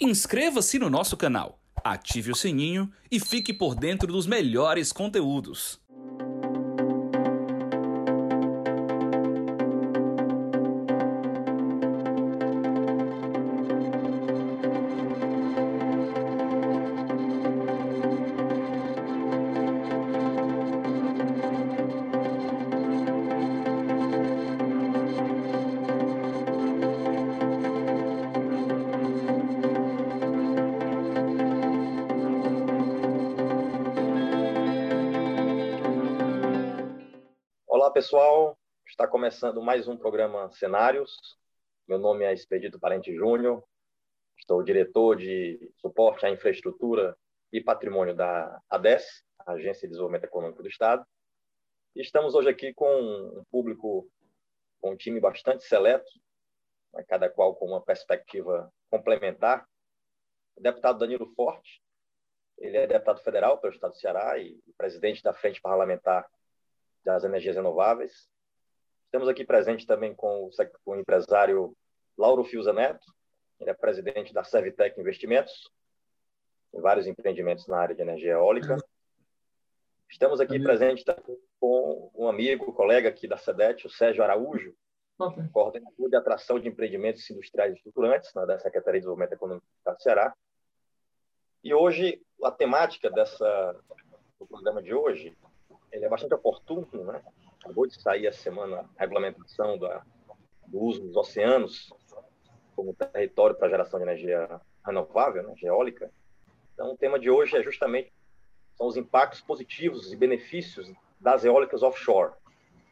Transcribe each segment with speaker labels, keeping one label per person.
Speaker 1: Inscreva-se no nosso canal, ative o sininho e fique por dentro dos melhores conteúdos.
Speaker 2: Começando mais um programa Cenários. Meu nome é Expedito Parente Júnior, estou diretor de suporte à infraestrutura e patrimônio da ADES, Agência de Desenvolvimento Econômico do Estado. E estamos hoje aqui com um público, com um time bastante seleto, né, cada qual com uma perspectiva complementar. O deputado Danilo Forte, ele é deputado federal pelo Estado do Ceará e presidente da Frente Parlamentar das energias renováveis. Estamos aqui presente também com o, empresário Lauro Fiuza Neto, ele é presidente da Servitec Investimentos, em vários empreendimentos na área de energia eólica. Estamos aqui presente com um amigo, colega aqui da SEDET, o Sérgio Araújo, okay. coordenador de atração de empreendimentos industriais estruturantes né, da Secretaria de Desenvolvimento Econômico do Estado do Ceará. E hoje, a temática dessa, do programa de hoje ele é bastante oportuno, né? Acabou de sair essa semana a regulamentação da, do uso dos oceanos como território para geração de energia renovável, né? eólica. Então, o tema de hoje é justamente são os impactos positivos e benefícios das eólicas offshore,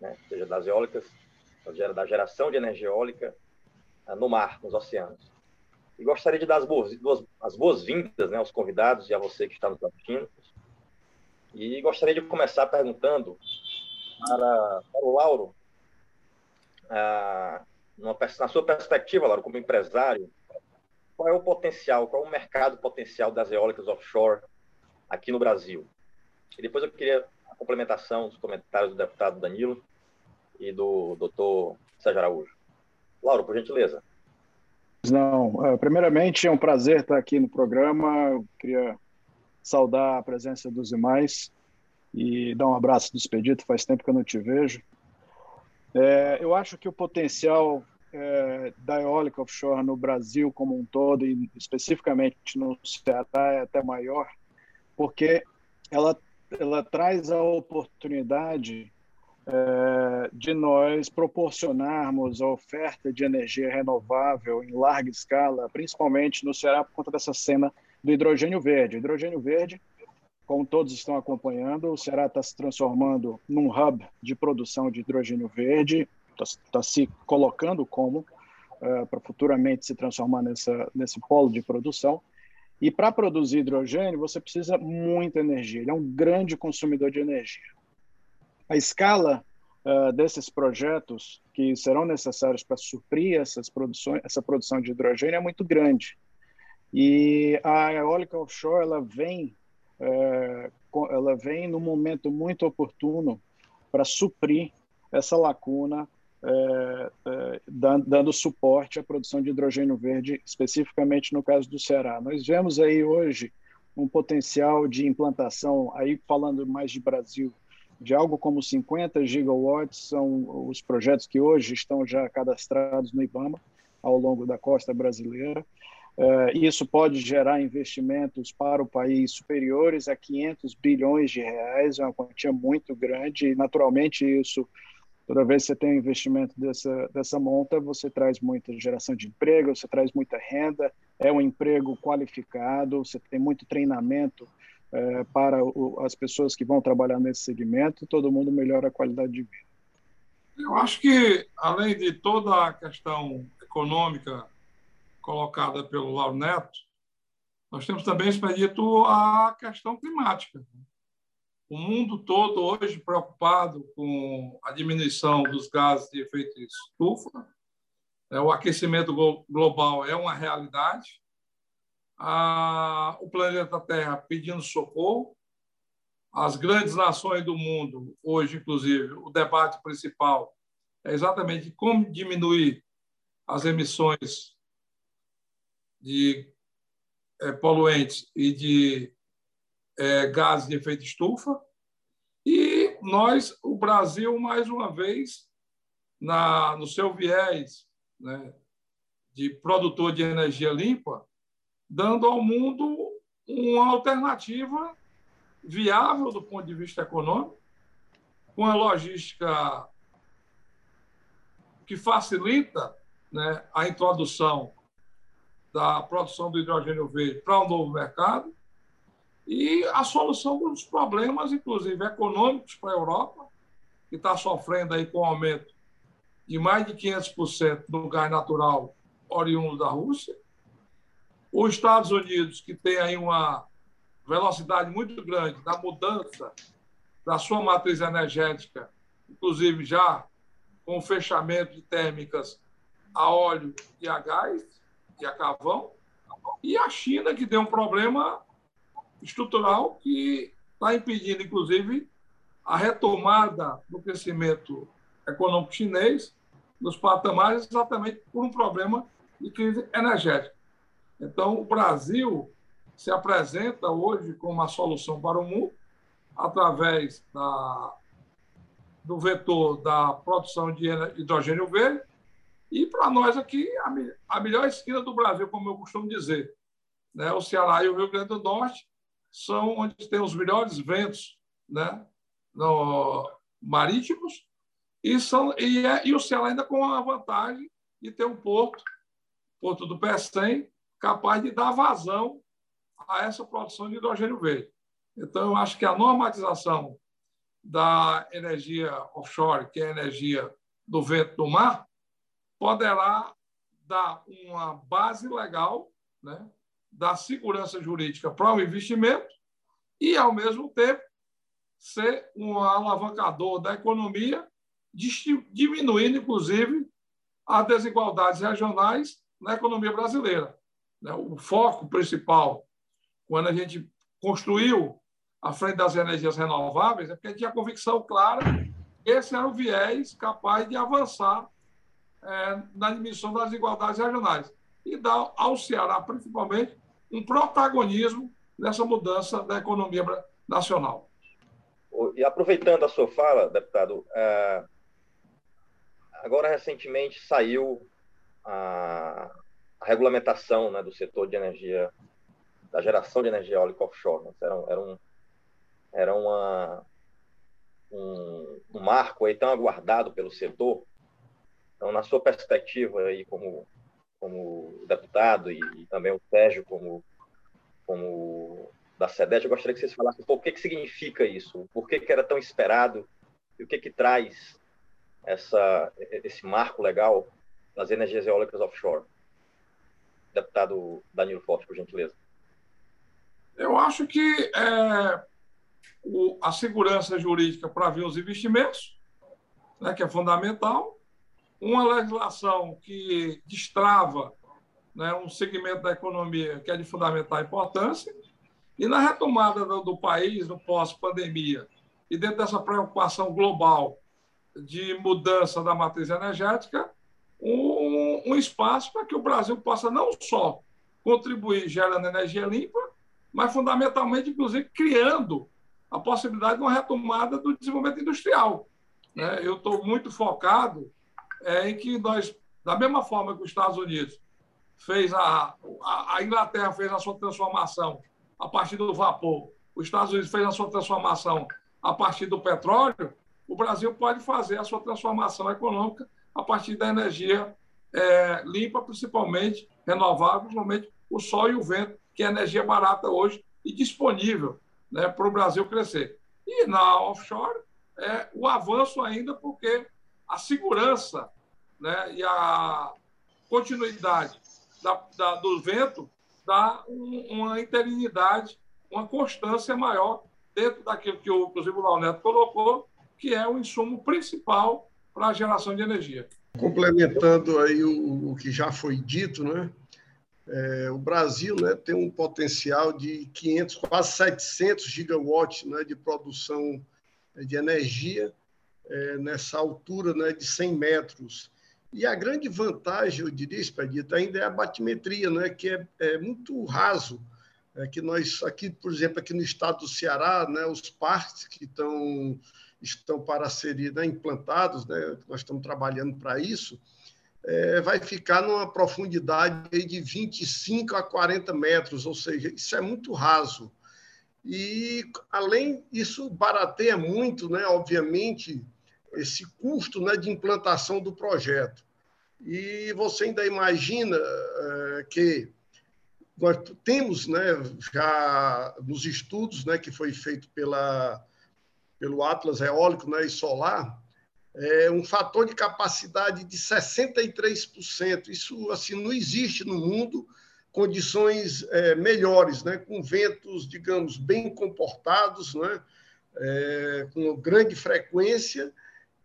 Speaker 2: né? ou seja, das eólicas, da geração de energia eólica ah, no mar, nos oceanos. E gostaria de dar as boas-vindas as boas né, aos convidados e a você que está nos assistindo. E gostaria de começar perguntando para, para o Lauro, ah, na sua perspectiva, Lauro, como empresário, qual é o potencial, qual é o mercado potencial das eólicas offshore aqui no Brasil? E depois eu queria a complementação dos comentários do deputado Danilo e do doutor Sérgio Araújo. Lauro, por gentileza.
Speaker 3: Não, é, primeiramente é um prazer estar aqui no programa. Eu queria saudar a presença dos demais e dar um abraço do Expedito, faz tempo que eu não te vejo. É, eu acho que o potencial é, da eólica offshore no Brasil como um todo, e especificamente no Ceará, é até maior, porque ela, ela traz a oportunidade é, de nós proporcionarmos a oferta de energia renovável em larga escala, principalmente no Ceará, por conta dessa cena do hidrogênio verde. O hidrogênio verde, como todos estão acompanhando, o Ceará está se transformando num hub de produção de hidrogênio verde, está tá se colocando como uh, para futuramente se transformar nessa, nesse polo de produção. E para produzir hidrogênio, você precisa muita energia, ele é um grande consumidor de energia. A escala uh, desses projetos que serão necessários para suprir essas produções, essa produção de hidrogênio é muito grande. E a eólica offshore ela vem, é, ela vem no momento muito oportuno para suprir essa lacuna, é, é, dando, dando suporte à produção de hidrogênio verde, especificamente no caso do Ceará. Nós vemos aí hoje um potencial de implantação, aí falando mais de Brasil, de algo como 50 gigawatts, são os projetos que hoje estão já cadastrados no IBAMA, ao longo da costa brasileira. Uh, isso pode gerar investimentos para o país superiores a 500 bilhões de reais, é uma quantia muito grande, e naturalmente isso, toda vez que você tem um investimento dessa, dessa monta, você traz muita geração de emprego, você traz muita renda, é um emprego qualificado, você tem muito treinamento uh, para o, as pessoas que vão trabalhar nesse segmento, todo mundo melhora a qualidade de vida.
Speaker 4: Eu acho que, além de toda a questão econômica colocada pelo Lauro Neto, nós temos também, Expedito, a questão climática. O mundo todo hoje preocupado com a diminuição dos gases de efeito estufa, é, o aquecimento global é uma realidade, o planeta Terra pedindo socorro, as grandes nações do mundo, hoje, inclusive, o debate principal é exatamente como diminuir as emissões de é, poluentes e de é, gases de efeito estufa. E nós, o Brasil, mais uma vez, na, no seu viés né, de produtor de energia limpa, dando ao mundo uma alternativa viável do ponto de vista econômico, com a logística que facilita né, a introdução da produção do hidrogênio verde para um novo mercado e a solução dos problemas, inclusive econômicos para a Europa, que está sofrendo aí com o aumento de mais de 500% do gás natural oriundo da Rússia. Os Estados Unidos, que tem aí uma velocidade muito grande da mudança da sua matriz energética, inclusive já com o fechamento de térmicas a óleo e a gás e a carvão, e a China, que tem um problema estrutural que está impedindo, inclusive, a retomada do crescimento econômico chinês nos patamares exatamente por um problema de crise energética. Então, o Brasil se apresenta hoje como uma solução para o mundo através da, do vetor da produção de hidrogênio verde e para nós aqui a, melhor esquina do Brasil, como eu costumo dizer, né? o Ceará e o Rio Grande do Norte são onde tem os melhores ventos né? no, marítimos e, são, e, é, e o Ceará ainda com a vantagem de ter um porto, porto do Pecém, capaz de dar vazão a essa produção de hidrogênio verde. Então, eu acho que a normatização da energia offshore, que é a energia do vento do mar, poderá dar uma base legal, né, dar segurança jurídica para o investimento e, ao mesmo tempo, ser um alavancador da economia, diminuindo, inclusive, as desigualdades regionais na economia brasileira. Né. O foco principal, quando a gente construiu à frente das energias renováveis, é porque a gente tinha convicção clara que esse era o viés capaz de avançar é, na diminuição das desigualdades regionais e dar ao Ceará, principalmente, um protagonismo nessa mudança da economia nacional.
Speaker 2: E aproveitando a sua fala, deputado, é, agora recentemente saiu a, regulamentação né, do setor de energia, da geração de energia eólica offshore. Né? Era, era, um, era uma, um, um marco aí tão aguardado pelo setor então, na sua perspectiva aí como como deputado e, e também o Sérgio como como da SEDET, eu gostaria que vocês falassem um pouco o que, que significa isso, por que, que era tão esperado e o que, que traz essa, esse marco legal das energias eólicas offshore. Deputado Danilo Forte, por gentileza.
Speaker 4: Eu acho que é, o, a segurança jurídica para vir os investimentos, né, que é fundamental, uma legislação que destrava né, um segmento da economia que é de fundamental importância, e na retomada do, do país no pós-pandemia, e dentro dessa preocupação global de mudança da matriz energética, um, um espaço para que o Brasil possa não só contribuir gerando energia limpa, mas fundamentalmente, inclusive, criando a possibilidade de uma retomada do desenvolvimento industrial. Né? Eu estou muito focado é, em que nós, da mesma forma que os Estados Unidos fez a, a, a Inglaterra fez a sua transformação a partir do vapor, os Estados Unidos fez a sua transformação a partir do petróleo, o Brasil pode fazer a sua transformação econômica a partir da energia é, limpa, principalmente renovável, principalmente o sol e o vento, que é energia barata hoje e disponível né, para o Brasil crescer. E na offshore, é o avanço ainda, porque a segurança né, e a continuidade da, da, do vento dá um, uma interinidade, uma constância maior dentro daquilo que, o, inclusive, o Launeto colocou, que é o insumo principal para a geração de energia.
Speaker 5: Complementando aí o, o que já foi dito, né? É, o Brasil né, tem um potencial de 500, quase 700 gigawatts né, de produção de energia é, nessa altura né, de 100 metros. E a grande vantagem, eu diria, Expedito, ainda é a batimetria, né? que é, é muito raso. É que nós, aqui, por exemplo, aqui no estado do Ceará, né, os parques que estão, estão para serem né, implantados, né, nós estamos trabalhando para isso, é, vai ficar numa profundidade de 25 a 40 metros, ou seja, isso é muito raso. E, além disso, barateia muito, né, obviamente, esse custo né, de implantação do projeto. E você ainda imagina é, que nós temos né, já nos estudos né, que foi feito pela, pelo Atlas Eólico né, e Solar, é um fator de capacidade de 63%. Isso assim não existe no mundo condições é, melhores, né, com ventos, digamos, bem comportados, né, é, com grande frequência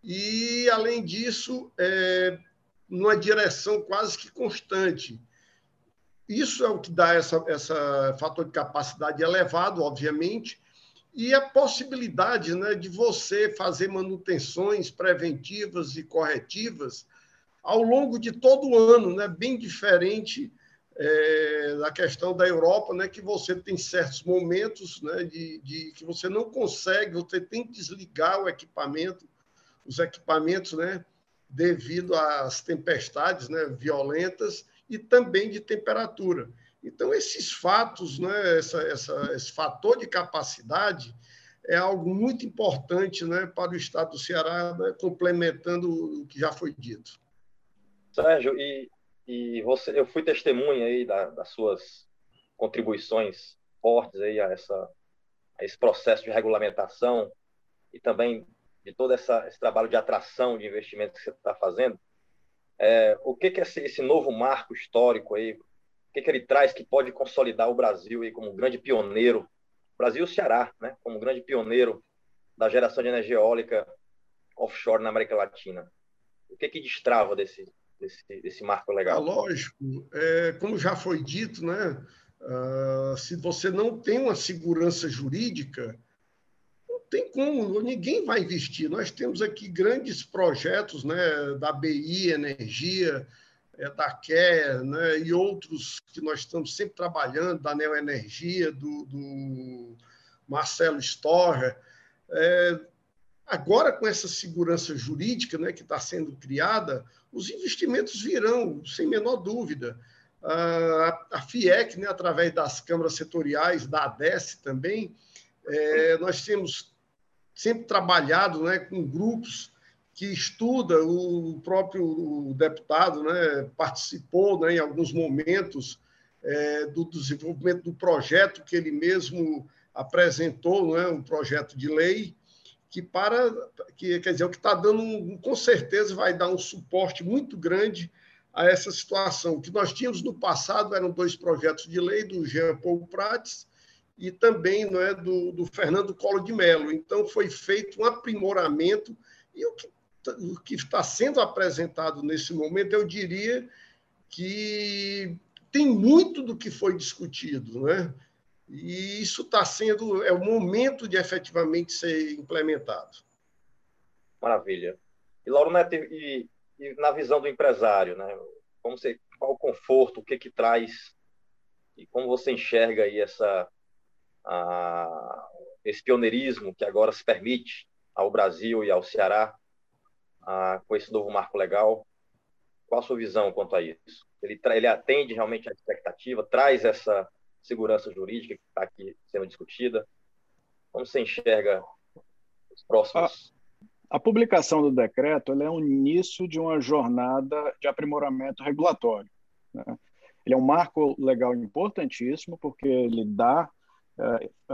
Speaker 5: e, além disso, é, numa direção quase que constante. Isso é o que dá essa, essa fator de capacidade elevado, obviamente, e a possibilidade né, de você fazer manutenções preventivas e corretivas ao longo de todo o ano, né, bem diferente é, da questão da Europa, né, que você tem certos momentos né, de, de, que você não consegue, você tem que desligar o equipamento, os equipamentos, né, devido às tempestades né, violentas e também de temperatura. Então, esses fatos, né, essa, essa, esse fator de capacidade é algo muito importante né, para o Estado do Ceará, né, complementando o que já foi dito.
Speaker 2: Sérgio, e, e você, eu fui testemunha aí da, das suas contribuições fortes aí a, essa, a esse processo de regulamentação e também de todo essa, esse trabalho de atração de investimentos que você está fazendo, é, o que, que é esse, esse, novo marco histórico aí, o que, que ele traz que pode consolidar o Brasil aí como um grande pioneiro, Brasil e o Ceará, né, como um grande pioneiro da geração de energia eólica offshore na América Latina? O que que destrava desse, desse, desse marco legal?
Speaker 5: É lógico, é, como já foi dito, né, uh, se você não tem uma segurança jurídica, tem como, ninguém vai investir. Nós temos aqui grandes projetos né, da BI Energia, é, da CARE né, e outros que nós estamos sempre trabalhando, da Neoenergia, do, do Marcelo Storrer. É, agora, com essa segurança jurídica né, que está sendo criada, os investimentos virão, sem menor dúvida. A, a FIEC, né, através das câmaras setoriais, da ADES também, é, nós temos sempre trabalhado né, com grupos que estuda, o próprio deputado né, participou né, em alguns momentos é, do desenvolvimento do projeto que ele mesmo apresentou, né, um projeto de lei, que para que quer dizer o que está dando com certeza vai dar um suporte muito grande a essa situação. O que nós tínhamos no passado eram dois projetos de lei do Jean Paul Prats e também não é, do, do Fernando Collor de Mello. Então, foi feito um aprimoramento e o que, o que está sendo apresentado nesse momento, eu diria que tem muito do que foi discutido, né? E isso está sendo, é o momento de efetivamente ser implementado.
Speaker 2: Maravilha. E, Lauro Neto, e, e na visão do empresário, né? Como você, qual o conforto, o que que traz e como você enxerga aí essa a, esse pioneirismo que agora se permite ao Brasil e ao Ceará a, com esse novo marco legal. Qual a sua visão quanto a isso? Ele, ele atende realmente à expectativa, traz essa segurança jurídica que está aqui sendo discutida? Como você enxerga os próximos?
Speaker 3: A, a publicação do decreto é um início de uma jornada de aprimoramento regulatório. Né? Ele é um marco legal importantíssimo, porque ele dá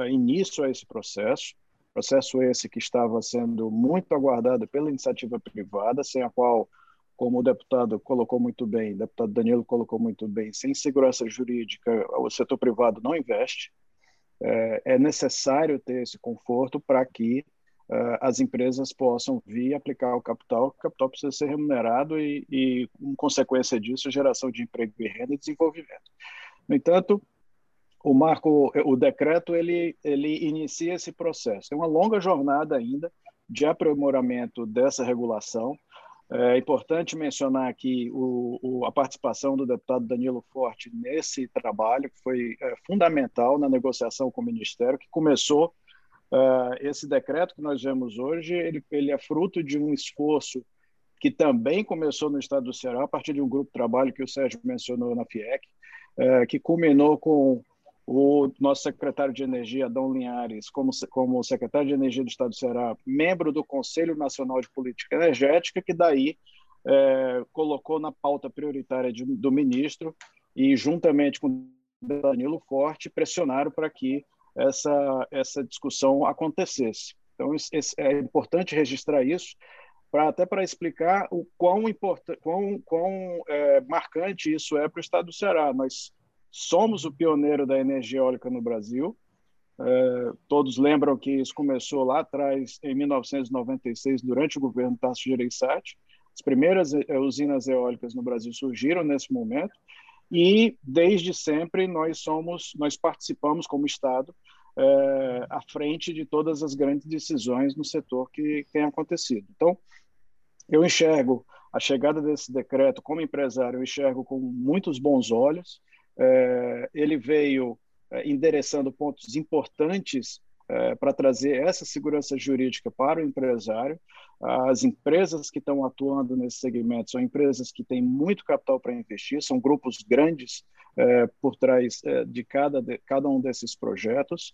Speaker 3: início a esse processo, processo esse que estava sendo muito aguardado pela iniciativa privada, sem a qual, como o deputado colocou muito bem, o deputado Danilo colocou muito bem, sem segurança jurídica, o setor privado não investe. É, é necessário ter esse conforto para que as empresas possam vir aplicar o capital. O capital precisa ser remunerado e, e, em consequência disso, geração de emprego e renda e desenvolvimento. No entanto, o marco, o decreto, ele, ele inicia esse processo. É uma longa jornada ainda de aprimoramento dessa regulação. É importante mencionar aqui o, o, a participação do deputado Danilo Forte nesse trabalho, que foi é, fundamental na negociação com o Ministério, que começou uh, esse decreto que nós vemos hoje, ele, ele é fruto de um esforço que também começou no estado do Ceará, a partir de um grupo de trabalho que o Sérgio mencionou na FIEC, uh, que culminou com o nosso secretário de Energia, Adão Linhares, como, como secretário de Energia do Estado do Ceará, membro do Conselho Nacional de Política Energética, que daí é, colocou na pauta prioritária de, do ministro e, juntamente com Danilo Forte, pressionaram para que essa, essa discussão acontecesse. Então, é importante registrar isso, pra, até para explicar o quão, quão, quão é, marcante isso é para o Estado do Ceará. Nós somos o pioneiro da energia eólica no Brasil. É, todos lembram que isso começou lá atrás, em 1996, durante o governo Tasso Gereissati. As primeiras é, usinas eólicas no Brasil surgiram nesse momento e desde sempre nós somos, nós participamos como Estado é, à frente de todas as grandes decisões no setor que tem acontecido. Então, eu enxergo a chegada desse decreto como empresário, eu enxergo com muitos bons olhos. É, ele veio é, endereçando pontos importantes é, para trazer essa segurança jurídica para o empresário. As empresas que estão atuando nesse segmento são empresas que têm muito capital para investir, são grupos grandes por trás de, cada, de cada um desses projetos,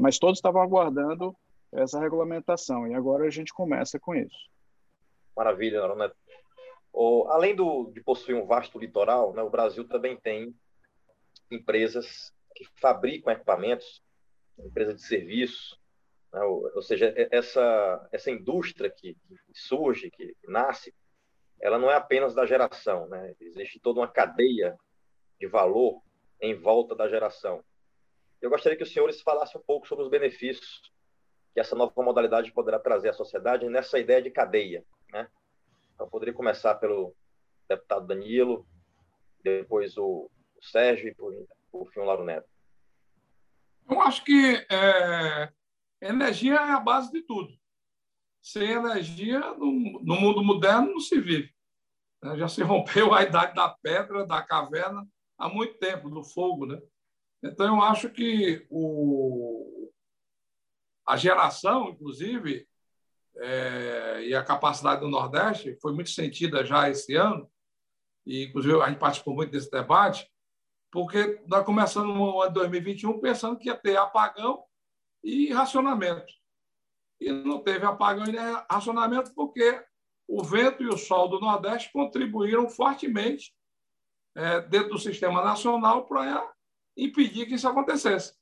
Speaker 3: mas todos estavam aguardando essa regulamentação e agora a gente começa com isso.
Speaker 2: Maravilha, Neto. além do, de possuir um vasto litoral, né, o Brasil também tem empresas que fabricam equipamentos, empresa de serviço, né? ou, ou, seja, essa, essa indústria que, que, surge, que nasce, ela não é apenas da geração, né? existe toda uma cadeia de valor em volta da geração. Eu gostaria que os senhores falassem um pouco sobre os benefícios que essa nova modalidade poderá trazer à sociedade nessa ideia de cadeia. Né? Então, poderia começar pelo deputado Danilo, depois o Sérgio e, por, por fim, o Lauro Neto?
Speaker 4: Eu acho que é, energia é a base de tudo. Sem energia, no, no mundo moderno, não se vive. Né? Já se rompeu a idade da pedra, da caverna, há muito tempo, do fogo. Né? Então, eu acho que o, a geração, inclusive, é, e a capacidade do Nordeste foi muito sentida já esse ano, e inclusive a gente participou muito desse debate, porque nós começamos no ano 2021 pensando que ia ter apagão e racionamento. E não teve apagão e racionamento porque o vento e o sol do Nordeste contribuíram fortemente é, dentro do sistema nacional para impedir que isso acontecesse.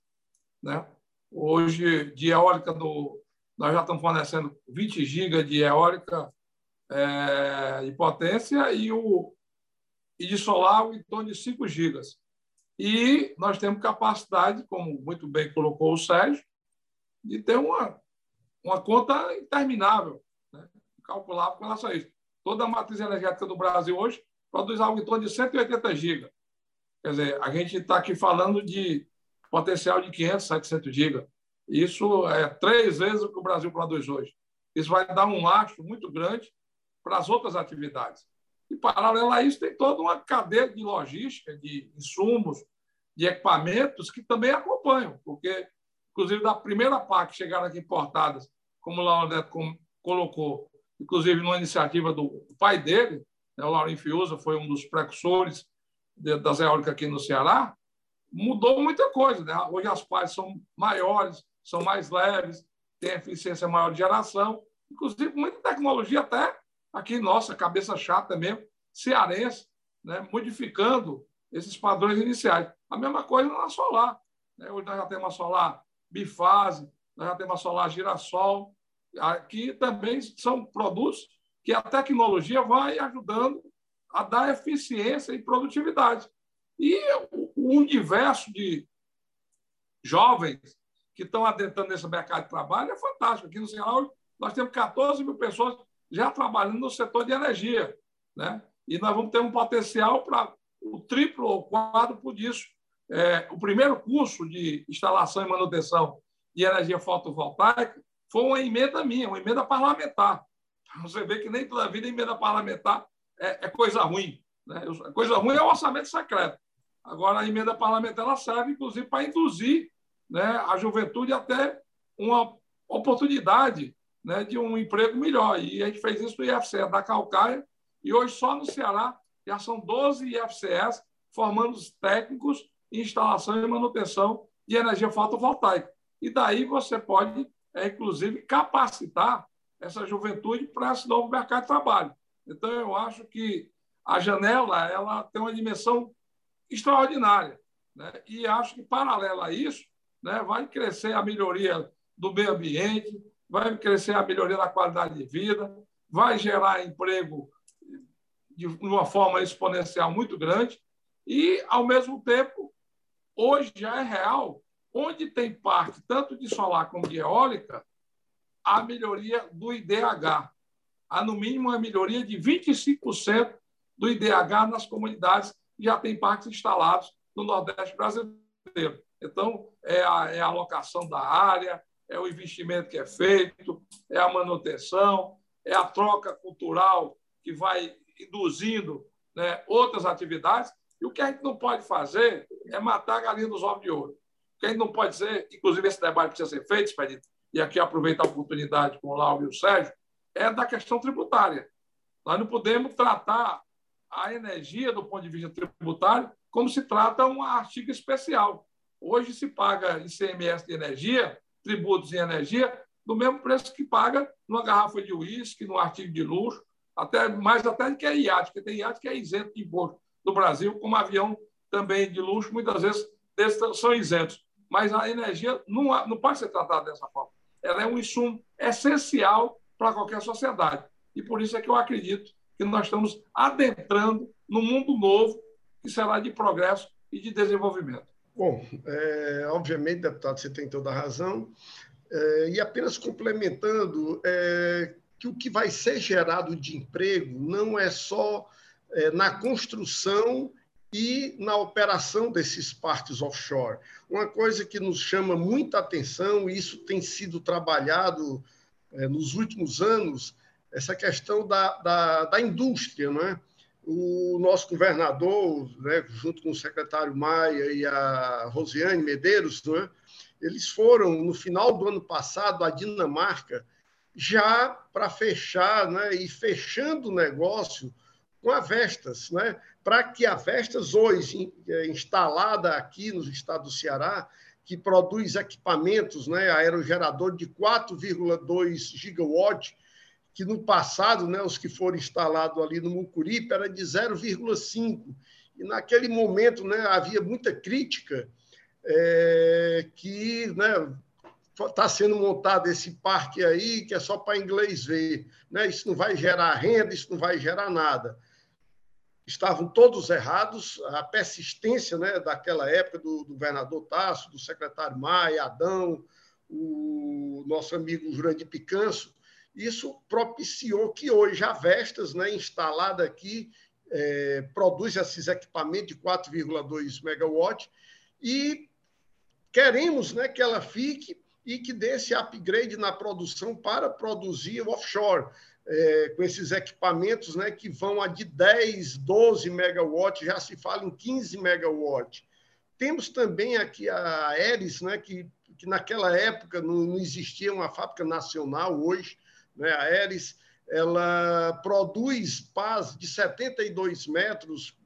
Speaker 4: Né? Hoje, de eólica, do, nós já estamos fornecendo 20 gigas de eólica é, de potência e, o, e de solar em torno de 5 gigas. E nós temos capacidade, como muito bem colocou o Sérgio, de ter uma, uma conta interminável, né? calculável com relação a isso. Toda a matriz energética do Brasil hoje produz algo em torno de 180 gigas. Quer dizer, a gente está aqui falando de potencial de 500, 700 gigas. Isso é três vezes o que o Brasil produz hoje. Isso vai dar um lastro muito grande para as outras atividades. E, paralelo a isso, tem toda uma cadeia de logística, de insumos, de equipamentos que também acompanham, porque, inclusive, da primeira parte que chegaram aqui importadas, como o Laureto colocou, inclusive numa iniciativa do pai dele, né, o Laurinho Fiuza foi um dos precursores das eólicas aqui no Ceará, mudou muita coisa. Né? Hoje as pás são maiores, são mais leves, têm eficiência maior de geração, inclusive muita tecnologia até aqui, nossa, cabeça chata mesmo, cearense, né, modificando esses padrões iniciais. A mesma coisa na solar. Né? Hoje nós já temos a solar bifase, nós já temos a solar girassol, que também são produtos que a tecnologia vai ajudando a dar eficiência e produtividade. E o universo de jovens que estão adentrando nesse mercado de trabalho é fantástico. Aqui no Ceará, nós temos 14 mil pessoas já trabalhando no setor de energia. Né? E nós vamos ter um potencial para o triplo ou quádruplo disso. É, o primeiro curso de instalação e manutenção de energia fotovoltaica foi uma emenda minha, uma emenda parlamentar. Você vê que nem toda vida emenda parlamentar é, é coisa ruim. Né? Coisa ruim é o orçamento secreto. Agora, a emenda parlamentar ela serve, inclusive, para induzir né, a juventude até uma oportunidade né, de um emprego melhor. E a gente fez isso no IFCE da Calcaia, e hoje só no Ceará já são 12 IFCEs formando os técnicos em instalação e manutenção de energia fotovoltaica. E daí você pode, é, inclusive, capacitar essa juventude para esse novo mercado de trabalho. Então, eu acho que a janela ela tem uma dimensão extraordinária. Né? E acho que, paralelo a isso, né, vai crescer a melhoria do meio ambiente, vai crescer a melhoria da qualidade de vida, vai gerar emprego de uma forma exponencial muito grande e, ao mesmo tempo, hoje já é real, onde tem parte tanto de solar como de eólica, a melhoria do IDH. Há, no mínimo, uma melhoria de 25% do IDH nas comunidades que já tem parques instalados no Nordeste brasileiro. Então, é a, é a alocação da área, é o investimento que é feito, é a manutenção, é a troca cultural que vai induzindo né, outras atividades. E o que a gente não pode fazer é matar a galinha dos ovos de ouro. O que a gente não pode dizer, inclusive esse debate precisa ser feito, Expedito, e aqui aproveitar a oportunidade com o Lauro e o Sérgio, é da questão tributária. Nós não podemos tratar a energia do ponto de vista tributário como se trata um artigo especial. Hoje se paga ICMS de energia, tributos em energia, do mesmo preço que paga numa garrafa de uísque, num artigo de luxo, até mais até do que é iate, porque tem iate que é isento de imposto no Brasil, como avião também de luxo, muitas vezes são isentos. Mas a energia não, não pode ser tratada dessa forma. Ela é um insumo essencial para qualquer sociedade. E por isso é que eu acredito que nós estamos adentrando no mundo novo que será de progresso e de desenvolvimento.
Speaker 5: Bom, é, obviamente, deputado, você tem toda a razão. É, e apenas complementando, é, que o que vai ser gerado de emprego não é só é, na construção e na operação desses parques offshore. Uma coisa que nos chama muita atenção, e isso tem sido trabalhado é, nos últimos anos, essa questão da, da, da indústria, não é? O nosso governador, né, junto com o secretário Maia e a Rosiane Medeiros, né, eles foram, no final do ano passado, à Dinamarca, já para fechar né, e fechando o negócio com a Vestas, né, para que a Vestas, hoje é, instalada aqui no estado do Ceará, que produz equipamentos, né, aerogerador de 4,2 gigawatts, que no passado, né, os que foram instalados ali no Mucuripe era de 0,5. E naquele momento né, havia muita crítica é, que né, está sendo montado esse parque aí que é só para inglês ver. Né? Isso não vai gerar renda, isso não vai gerar nada. Estavam todos errados, a persistência né, daquela época do, do governador Tasso, do secretário Maia, Adão, o nosso amigo Jurandir Picanso, isso propiciou que hoje a Vestas, né, instalada aqui, é, produz esses equipamentos de 4,2 megawatts e queremos né, que ela fique e que dê esse upgrade na produção para produzir offshore, é, com esses equipamentos né, que vão a de 10, 12 megawatts, já se fala em 15 megawatts. Temos também aqui a Aeres, né, que, que naquela época não, não existia uma fábrica nacional, hoje né? A Aeres ela produz pás de 72 metros,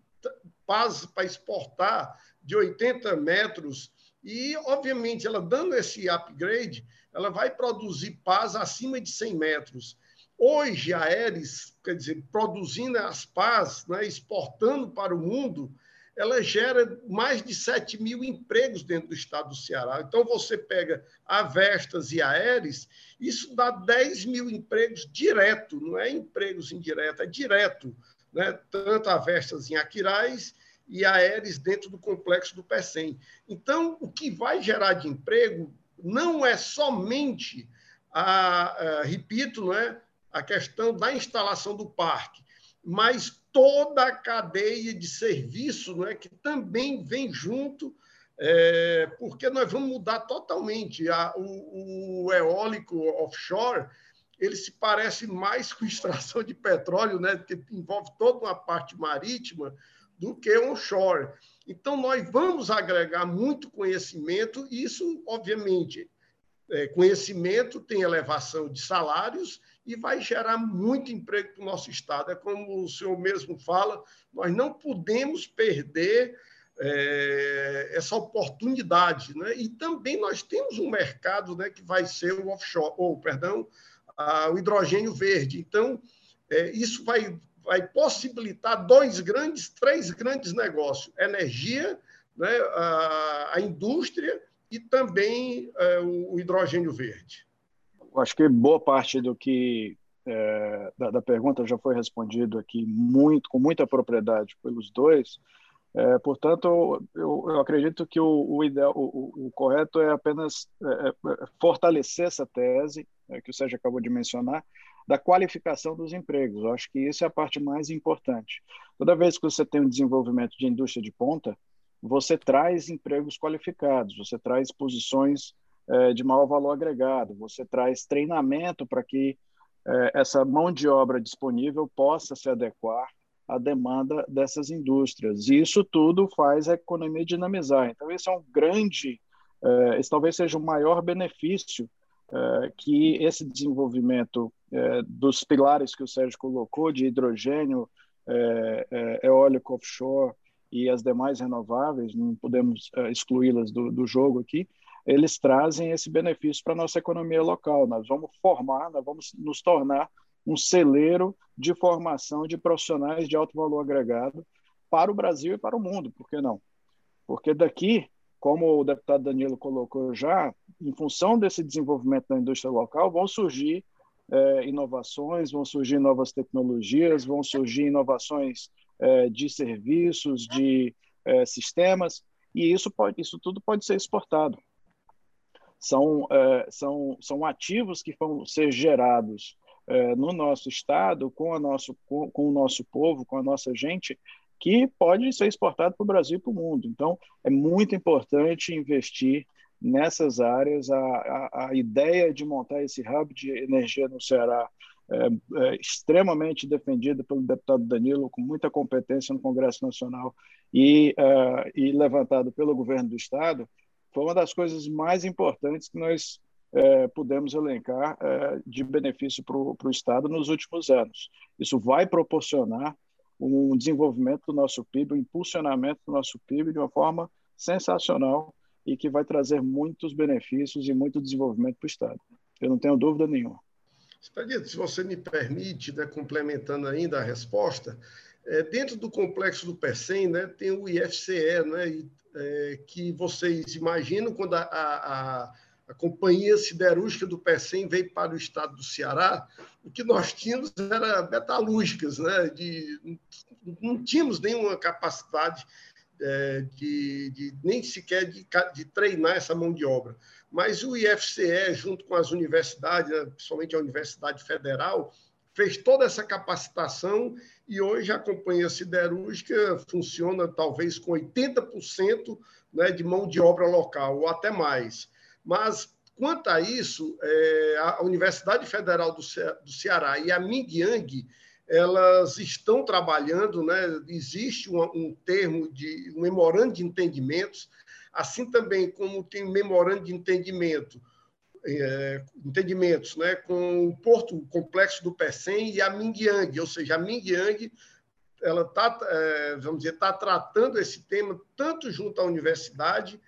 Speaker 5: pás para exportar de 80 metros, e, obviamente, ela dando esse upgrade, ela vai produzir pás acima de 100 metros. Hoje, a Aeres, quer dizer, produzindo as pás, né, exportando para o mundo, ela gera mais de 7 mil empregos dentro do estado do Ceará. Então, você pega a Vestas e a Aeres, isso dá 10 mil empregos direto, não é empregos indiretos, é direto. Né? Tanto a Vestas em Aquiraz e a Aeres dentro do complexo do PECEM. Então, o que vai gerar de emprego não é somente, a, a repito, não é, a questão da instalação do parque, mas toda a cadeia de serviço não é, que também vem junto, é, porque nós vamos mudar totalmente. A, o, o, eólico offshore ele se parece mais com extração de petróleo, né, que envolve toda uma parte marítima, do que onshore. Então, nós vamos agregar muito conhecimento, e isso, obviamente, é, conhecimento tem elevação de salários e vai gerar muito emprego para o nosso Estado. É como o senhor mesmo fala, nós não podemos perder é, essa oportunidade. Né? E também nós temos um mercado né, que vai ser o offshore, ou, perdão, a, o hidrogênio verde. Então, é, isso vai, vai possibilitar dois grandes, três grandes negócios: energia, né, a, a indústria e também é, o, hidrogênio verde.
Speaker 3: Acho que boa parte do que é, da, da, pergunta já foi respondido aqui muito com muita propriedade pelos dois. É, portanto, eu, eu, acredito que o, o ideal, o, o, correto é apenas é, é, é fortalecer essa tese que o Sérgio acabou de mencionar, da qualificação dos empregos. Eu acho que isso é a parte mais importante. Toda vez que você tem um desenvolvimento de indústria de ponta, você traz empregos qualificados, você traz posições de maior valor agregado, você traz treinamento para que essa mão de obra disponível possa se adequar a demanda dessas indústrias. E isso tudo faz a economia dinamizar. Então, esse é um grande, uh, esse talvez seja o maior benefício que esse desenvolvimento dos pilares que o Sérgio colocou, de hidrogênio, eólico offshore e as demais renováveis, não podemos excluí-las do, do jogo aqui, eles trazem esse benefício para a nossa economia local. Nós vamos formar, nós vamos nos tornar um celeiro de formação de profissionais de alto valor agregado para o Brasil e para o mundo, por que não? Porque daqui, como o deputado Danilo colocou já, em função desse desenvolvimento da indústria local, vão surgir é, inovações, vão surgir novas tecnologias, vão surgir inovações de serviços, de é, sistemas, e isso, pode, isso tudo pode ser exportado. São, é, são, são ativos que vão ser gerados é, no nosso estado, com, a nosso, com, com, o nosso povo, com a nossa gente, que pode ser exportado para o Brasil e para o mundo. Então, é muito importante investir nessas áreas. A, a, a ideia de montar esse hub de energia no Ceará é, é, extremamente defendida pelo deputado Danilo, com muita competência no Congresso Nacional e, uh, e levantado pelo governo do Estado, foi uma das coisas mais importantes que nós é, pudemos elencar é, de benefício para o Estado nos últimos anos. Isso vai proporcionar um desenvolvimento do nosso PIB, um impulsionamento do nosso PIB de uma forma sensacional e que vai trazer muitos benefícios e muito desenvolvimento para o Estado. Eu não tenho dúvida nenhuma.
Speaker 5: Expedito, se você me permite, né, complementando ainda a resposta, é, dentro do complexo do PECEM né, tem o IFCE, né, e, é, que vocês imaginam quando a, a, a Companhia Siderúrgica do PECEM veio para o estado do Ceará, o que nós tínhamos era metalúrgicas, né? de, não tínhamos nenhuma capacidade é, de, de, nem sequer de, de, treinar essa mão de obra. Mas o IFCE, junto com as universidades, né, principalmente a Universidade Federal, fez toda essa capacitação e hoje a companhia siderúrgica funciona talvez com 80% né, de mão de obra local, ou até mais. Mas, quanto a isso, é, a Universidade Federal do, Ce do Ceará e a Mingyang, elas estão trabalhando, né? existe um, um, termo de um memorando de entendimentos, assim também como tem memorando de entendimento, é, entendimentos né? com o Porto o Complexo do PECEM e a Mingyang, ou seja, a Mingyang ela está, é, vamos dizer, está tratando esse tema tanto junto à universidade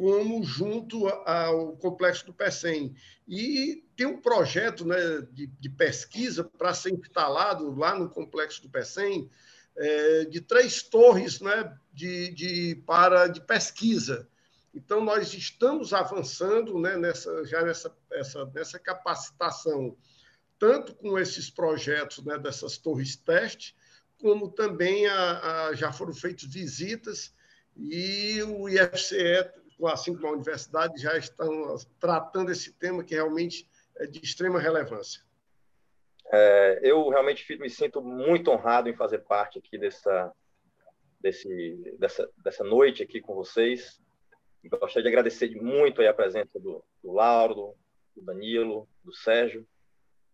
Speaker 5: como junto ao complexo do PECEM. E tem um projeto né, de, de pesquisa para ser instalado lá no complexo do PECEM, é, de três torres né, de, de, para, de pesquisa. Então, nós estamos avançando né, nessa, já nessa, essa, nessa capacitação, tanto com esses projetos né, dessas torres teste, como também a, a, já foram feitas visitas e o IFCE assim como a universidade, já estão tratando esse tema que realmente é de extrema relevância.
Speaker 2: É, eu realmente me sinto muito honrado em fazer parte aqui dessa, desse, dessa, dessa noite aqui com vocês. Gostaria de agradecer muito a presença do, do Lauro, do Danilo, do Sérgio,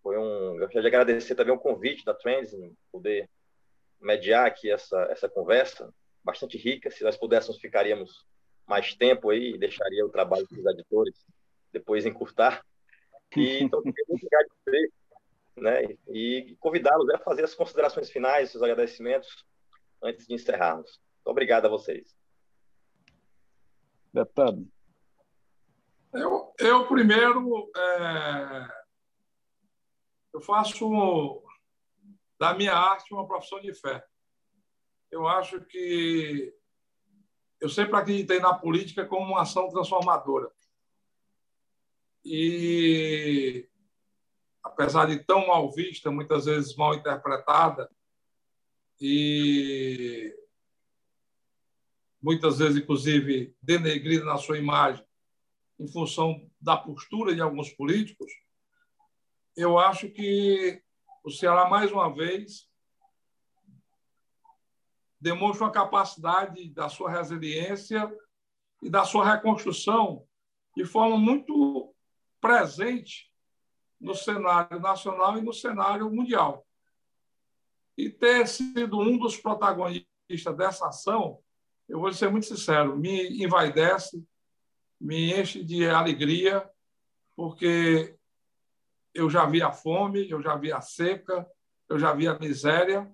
Speaker 2: Foi um, gostaria de agradecer também o convite da Trends, poder mediar aqui essa, essa conversa, bastante rica. Se nós pudéssemos, ficaríamos mais tempo aí, deixaria o trabalho dos editores depois encurtar. E, então, muito obrigado por né? E convidá-los a fazer as considerações finais, os agradecimentos, antes de encerrarmos. Muito obrigado a vocês.
Speaker 3: Deputado.
Speaker 4: Eu, eu primeiro, é, eu faço da minha arte uma profissão de fé. Eu acho que eu sempre acreditei na política como uma ação transformadora. E apesar de tão mal vista, muitas vezes mal interpretada e muitas vezes inclusive denegrida na sua imagem, em função da postura de alguns políticos, eu acho que o Ceará, mais uma vez, demonstra uma capacidade da sua resiliência e da sua reconstrução de forma muito presente no cenário nacional e no cenário mundial. E ter sido um dos protagonistas dessa ação, eu vou ser muito sincero, me envaidece, me enche de alegria, porque eu já vi a fome, eu já vi a seca, eu já vi a miséria,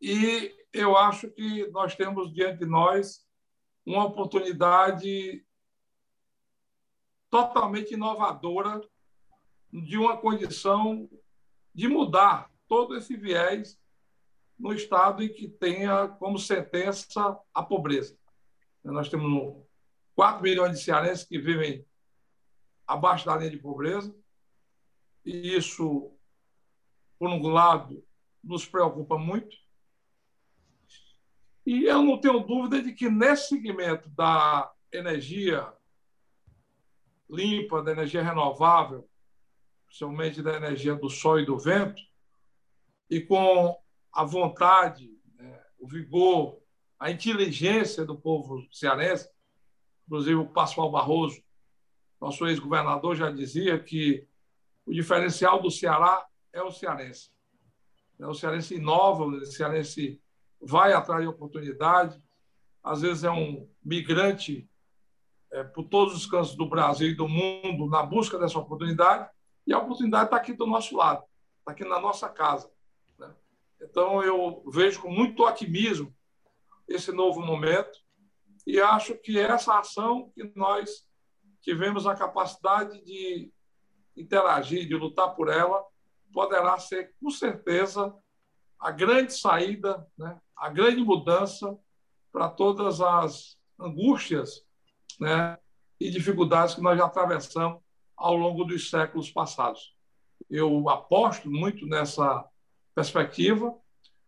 Speaker 4: e eu acho que nós temos diante de nós uma oportunidade totalmente inovadora de uma condição de mudar todo esse viés no estado em que tenha como sentença a pobreza. Nós temos 4 milhões de cearenses que vivem abaixo da linha de pobreza, e isso, por um lado, nos preocupa muito. E eu não tenho dúvida de que nesse segmento da energia limpa, da energia renovável, principalmente da energia do sol e do vento, e com a vontade, né, o vigor, a inteligência do povo cearense, Inclusive, o Pascoal Barroso, nosso ex-governador, já dizia que o diferencial do Ceará é o cearense. O cearense inova, o cearense vai atrás de oportunidade. Às vezes é um migrante é, por todos os cantos do Brasil e do mundo na busca dessa oportunidade. E a oportunidade está aqui do nosso lado, está aqui na nossa casa. Então, eu vejo com muito otimismo esse novo momento e acho que essa ação que nós tivemos a capacidade de interagir, de lutar por ela, poderá ser, com certeza, a grande saída, né? a grande mudança para todas as angústias né? e dificuldades que nós já atravessamos ao longo dos séculos passados. Eu aposto muito nessa perspectiva.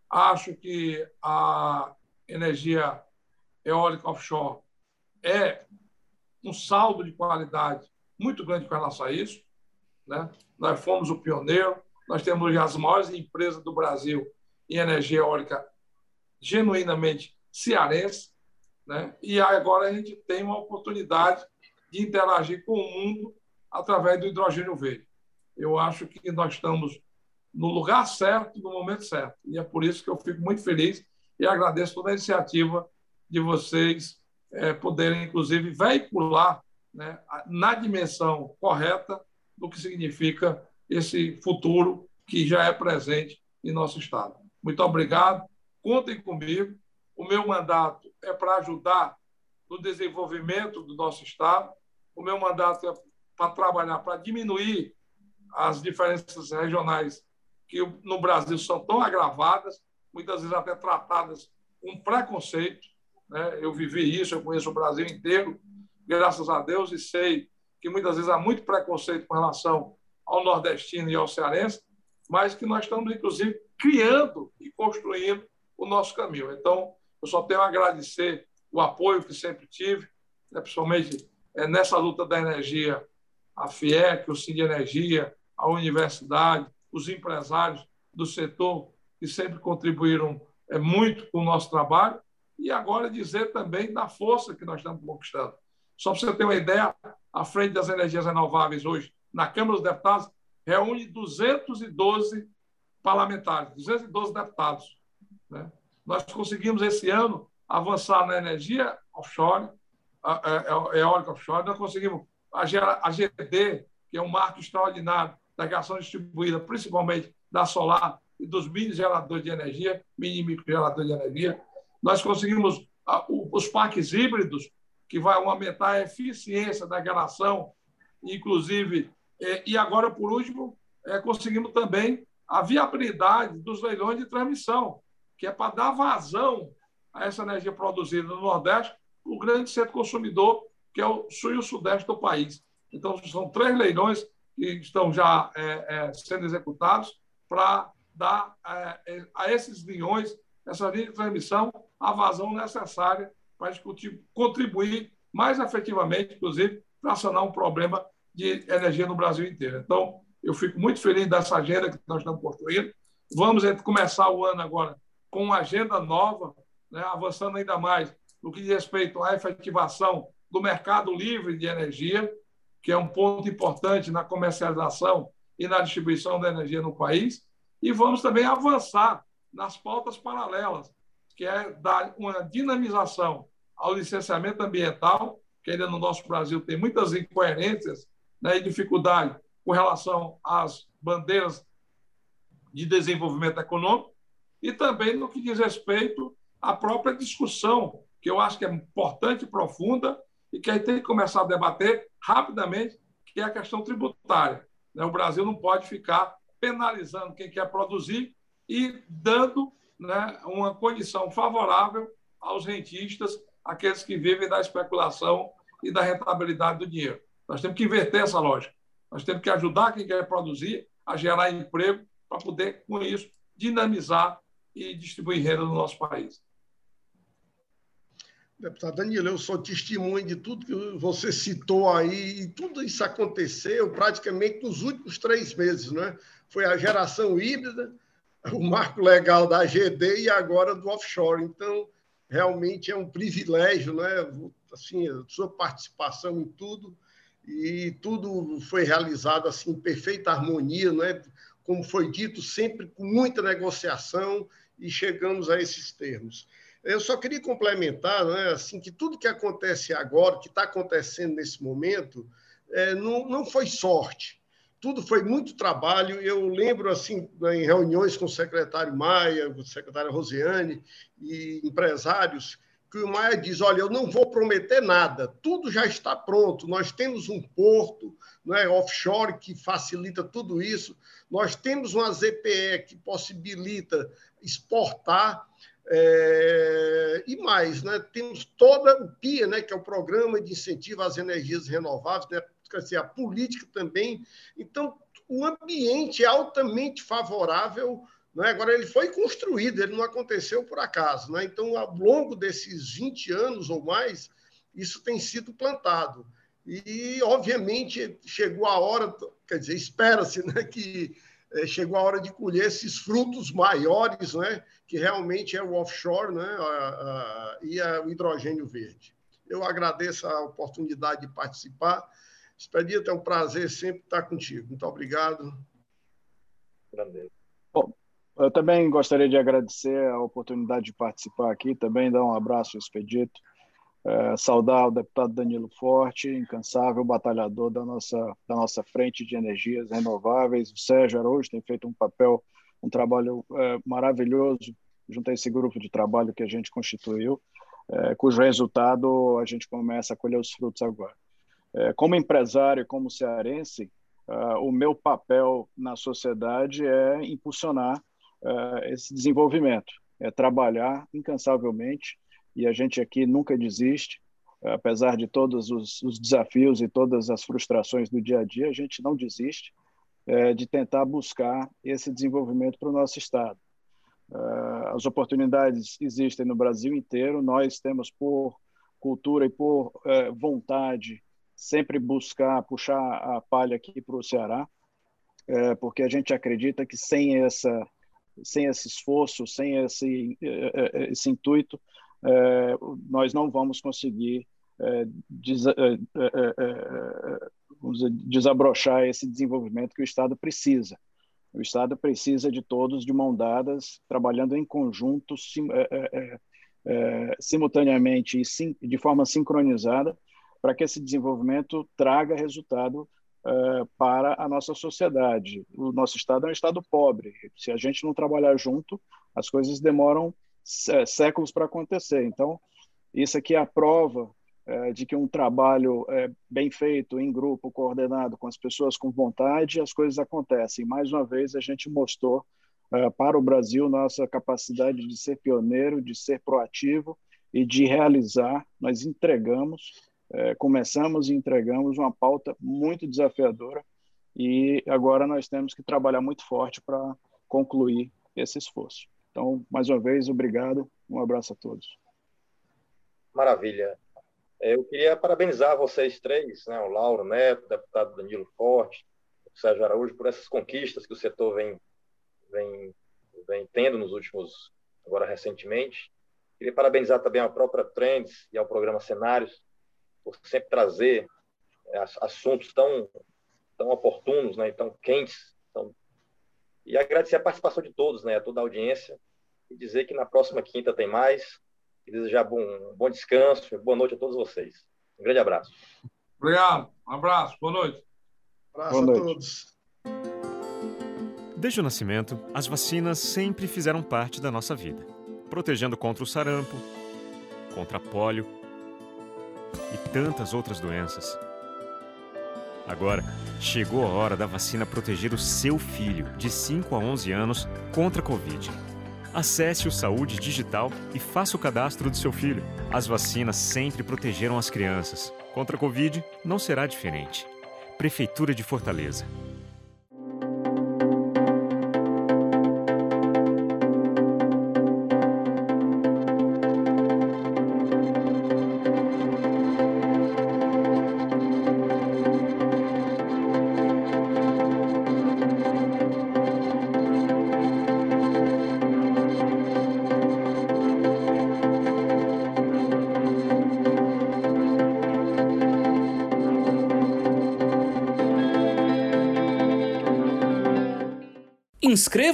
Speaker 4: Acho que a energia eólica offshore é um saldo de qualidade muito grande com relação a isso. Né? Nós fomos o pioneiro, nós temos as maiores empresas do Brasil em energia eólica genuinamente cearense, né? e agora a gente tem uma oportunidade de interagir com o mundo através do hidrogênio verde. Eu acho que nós estamos no lugar certo, no momento certo, e é por isso que eu fico muito feliz e agradeço toda a iniciativa de vocês é, poderem, inclusive, veicular né, na dimensão correta do que significa esse futuro que já é presente em nosso Estado. Muito obrigado, contem comigo. O meu mandato é para ajudar no desenvolvimento do nosso Estado, o meu mandato é para trabalhar para diminuir as diferenças regionais que no Brasil são tão agravadas, muitas vezes até tratadas com preconceito. Né? Eu vivi isso, eu conheço o Brasil inteiro, graças a Deus, e sei que muitas vezes há muito preconceito com relação ao nordestino e ao cearense, mas que nós estamos, inclusive, criando e construindo o nosso caminho. Então, eu só tenho a agradecer o apoio que sempre tive, né, principalmente é, nessa luta da energia, a FIEC, o Cine Energia, a universidade, os empresários do setor que sempre contribuíram é, muito com o nosso trabalho e agora dizer também da força que nós estamos conquistando. Só para você ter uma ideia, à frente das energias renováveis hoje, na Câmara dos Deputados, reúne 212 parlamentares, 212 deputados. Né? Nós conseguimos, esse ano, avançar na energia offshore, eólica offshore, nós conseguimos a GD, que é um marco extraordinário da geração distribuída, principalmente da solar e dos mini geradores de energia, mini microgeradores de energia. Nós conseguimos os parques híbridos, que vai aumentar a eficiência da geração, inclusive, é, e agora, por último, é, conseguimos também a viabilidade dos leilões de transmissão, que é para dar vazão a essa energia produzida no Nordeste, o grande centro consumidor, que é o sul e o sudeste do país. Então, são três leilões que estão já é, é, sendo executados para dar é, a esses linhões, essa linha de transmissão, a vazão necessária para contribuir mais efetivamente, inclusive, para sanar um problema de energia no Brasil inteiro. Então, eu fico muito feliz dessa agenda que nós estamos construindo. Vamos começar o ano agora com uma agenda nova, né, avançando ainda mais no que diz respeito à efetivação do mercado livre de energia, que é um ponto importante na comercialização e na distribuição da energia no país. E vamos também avançar nas pautas paralelas, que é dar uma dinamização ao licenciamento ambiental, que ainda no nosso Brasil tem muitas incoerências né, e dificuldade com relação às bandeiras de desenvolvimento econômico, e também no que diz respeito à própria discussão, que eu acho que é importante e profunda, e que a gente tem que começar a debater rapidamente, que é a questão tributária. Né? O Brasil não pode ficar penalizando quem quer produzir e dando né, uma condição favorável aos rentistas, aqueles que vivem da especulação e da rentabilidade do dinheiro. Nós temos que inverter essa lógica. Nós temos que ajudar quem quer produzir a gerar emprego para poder, com isso, dinamizar e distribuir renda no nosso país.
Speaker 5: Deputado Danilo, eu sou testemunho de tudo que você citou aí, e tudo isso aconteceu praticamente nos últimos três meses, né? Foi a geração híbrida, o marco legal da AGD e agora do offshore. Então, realmente é um privilégio, né? Assim, a sua participação em tudo e tudo foi realizado assim em perfeita harmonia, né? Como foi dito, sempre com muita negociação e chegamos a esses termos. Eu só queria complementar, né, assim, que tudo que acontece agora, que está acontecendo nesse momento, é, não, não foi sorte. Tudo foi muito trabalho. Eu lembro, assim, em reuniões com o secretário Maia, com a secretária Rosiane e empresários, que o Maia diz: olha, eu não vou prometer nada, tudo já está pronto. Nós temos um porto né, offshore que facilita tudo isso, nós temos uma ZPE que possibilita exportar. É, e mais, né, temos toda o PIA, né, que é o Programa de Incentivo às Energias Renováveis, né, dizer, a política também. Então, o ambiente é altamente favorável. Né? Agora, ele foi construído, ele não aconteceu por acaso. Né? Então, ao longo desses 20 anos ou mais, isso tem sido plantado. E, obviamente, chegou a hora, quer dizer, espera-se né, que é, chegou a hora de colher esses frutos maiores, né, que realmente é o offshore né, a, a, e a, o hidrogênio verde. Eu agradeço a oportunidade de participar. Expedito, é um prazer sempre estar contigo. Muito obrigado.
Speaker 3: Bom, eu também gostaria de agradecer a oportunidade de participar aqui, também dar um abraço ao Expedito. É, saudar o deputado Danilo Forte, incansável batalhador da nossa, da nossa frente de energias renováveis. O Sérgio Araújo tem feito um papel, um trabalho é, maravilhoso junto a esse grupo de trabalho que a gente constituiu, é, cujo resultado a gente começa a colher os frutos agora. É, como empresário, como cearense, uh, o meu papel na sociedade é impulsionar uh, esse desenvolvimento, é trabalhar incansavelmente e a gente aqui nunca desiste, apesar de todos os, os, desafios e todas as frustrações do dia a dia, a gente não desiste é, de tentar buscar esse desenvolvimento para o nosso Estado. Uh, as oportunidades existem no Brasil inteiro, nós temos por cultura e por uh, vontade sempre buscar puxar a palha aqui para o Ceará, uh, porque a gente acredita que sem essa sem esse esforço, sem esse, esse intuito, nós não vamos conseguir desabrochar esse desenvolvimento que o Estado precisa. O Estado precisa de todos de mão dadas, trabalhando em conjunto, sim, é, é, é, simultaneamente e sim, de forma sincronizada, para que esse desenvolvimento traga resultado é, para a nossa sociedade. O nosso Estado é um Estado pobre. Se a gente não trabalhar junto, as coisas demoram séculos para acontecer. Então, isso aqui é a prova é, de que um trabalho é, bem feito, em grupo, coordenado, com as pessoas com vontade, as coisas acontecem. Mais uma vez, a gente mostrou é, para o Brasil nossa capacidade de ser pioneiro, de ser proativo e de realizar. Nós entregamos, é, começamos e entregamos uma pauta muito desafiadora e agora nós temos que trabalhar muito forte para concluir esse esforço. Então, mais uma vez, obrigado, um abraço a todos.
Speaker 2: Maravilha. É, eu queria parabenizar vocês três, né, o Lauro Neto, o deputado Danilo Forte, o Sérgio Araújo, por essas conquistas que o setor vem, vem, vem tendo nos últimos, agora recentemente. Queria parabenizar também a própria Trends e ao programa Cenários, por sempre trazer é, assuntos tão, tão oportunos, né, tão quentes. Tão... E agradecer a participação de todos, né, a toda a audiência, e dizer que na próxima quinta tem mais e desejar bom, bom descanso, boa noite a todos vocês. Um grande abraço.
Speaker 4: Obrigado, um abraço, boa noite.
Speaker 5: Um abraço boa a noite. todos.
Speaker 6: Desde o nascimento, as vacinas sempre fizeram parte da nossa vida, protegendo contra o sarampo, contra a polio e tantas outras doenças. Agora, chegou a hora da vacina proteger o seu filho, de 5 a 11 anos, contra a Covid. Acesse o Saúde Digital e faça o cadastro do seu filho. As vacinas sempre protegeram as crianças. Contra a Covid, não será diferente. Prefeitura de Fortaleza.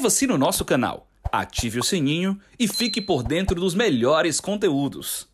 Speaker 1: Inscreva-se no nosso canal, ative o sininho e fique por dentro dos melhores conteúdos.